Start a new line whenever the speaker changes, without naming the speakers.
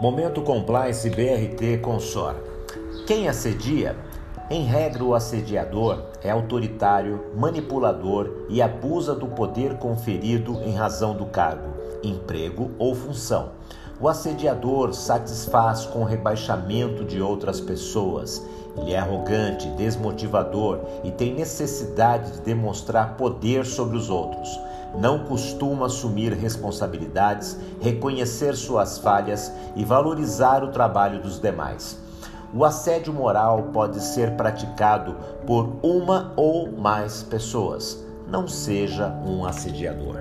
Momento Compliance BRT Consor. Quem assedia? Em regra, o assediador é autoritário, manipulador e abusa do poder conferido em razão do cargo, emprego ou função. O assediador satisfaz com o rebaixamento de outras pessoas. Ele é arrogante, desmotivador e tem necessidade de demonstrar poder sobre os outros não costuma assumir responsabilidades, reconhecer suas falhas e valorizar o trabalho dos demais. O assédio moral pode ser praticado por uma ou mais pessoas. Não seja um assediador.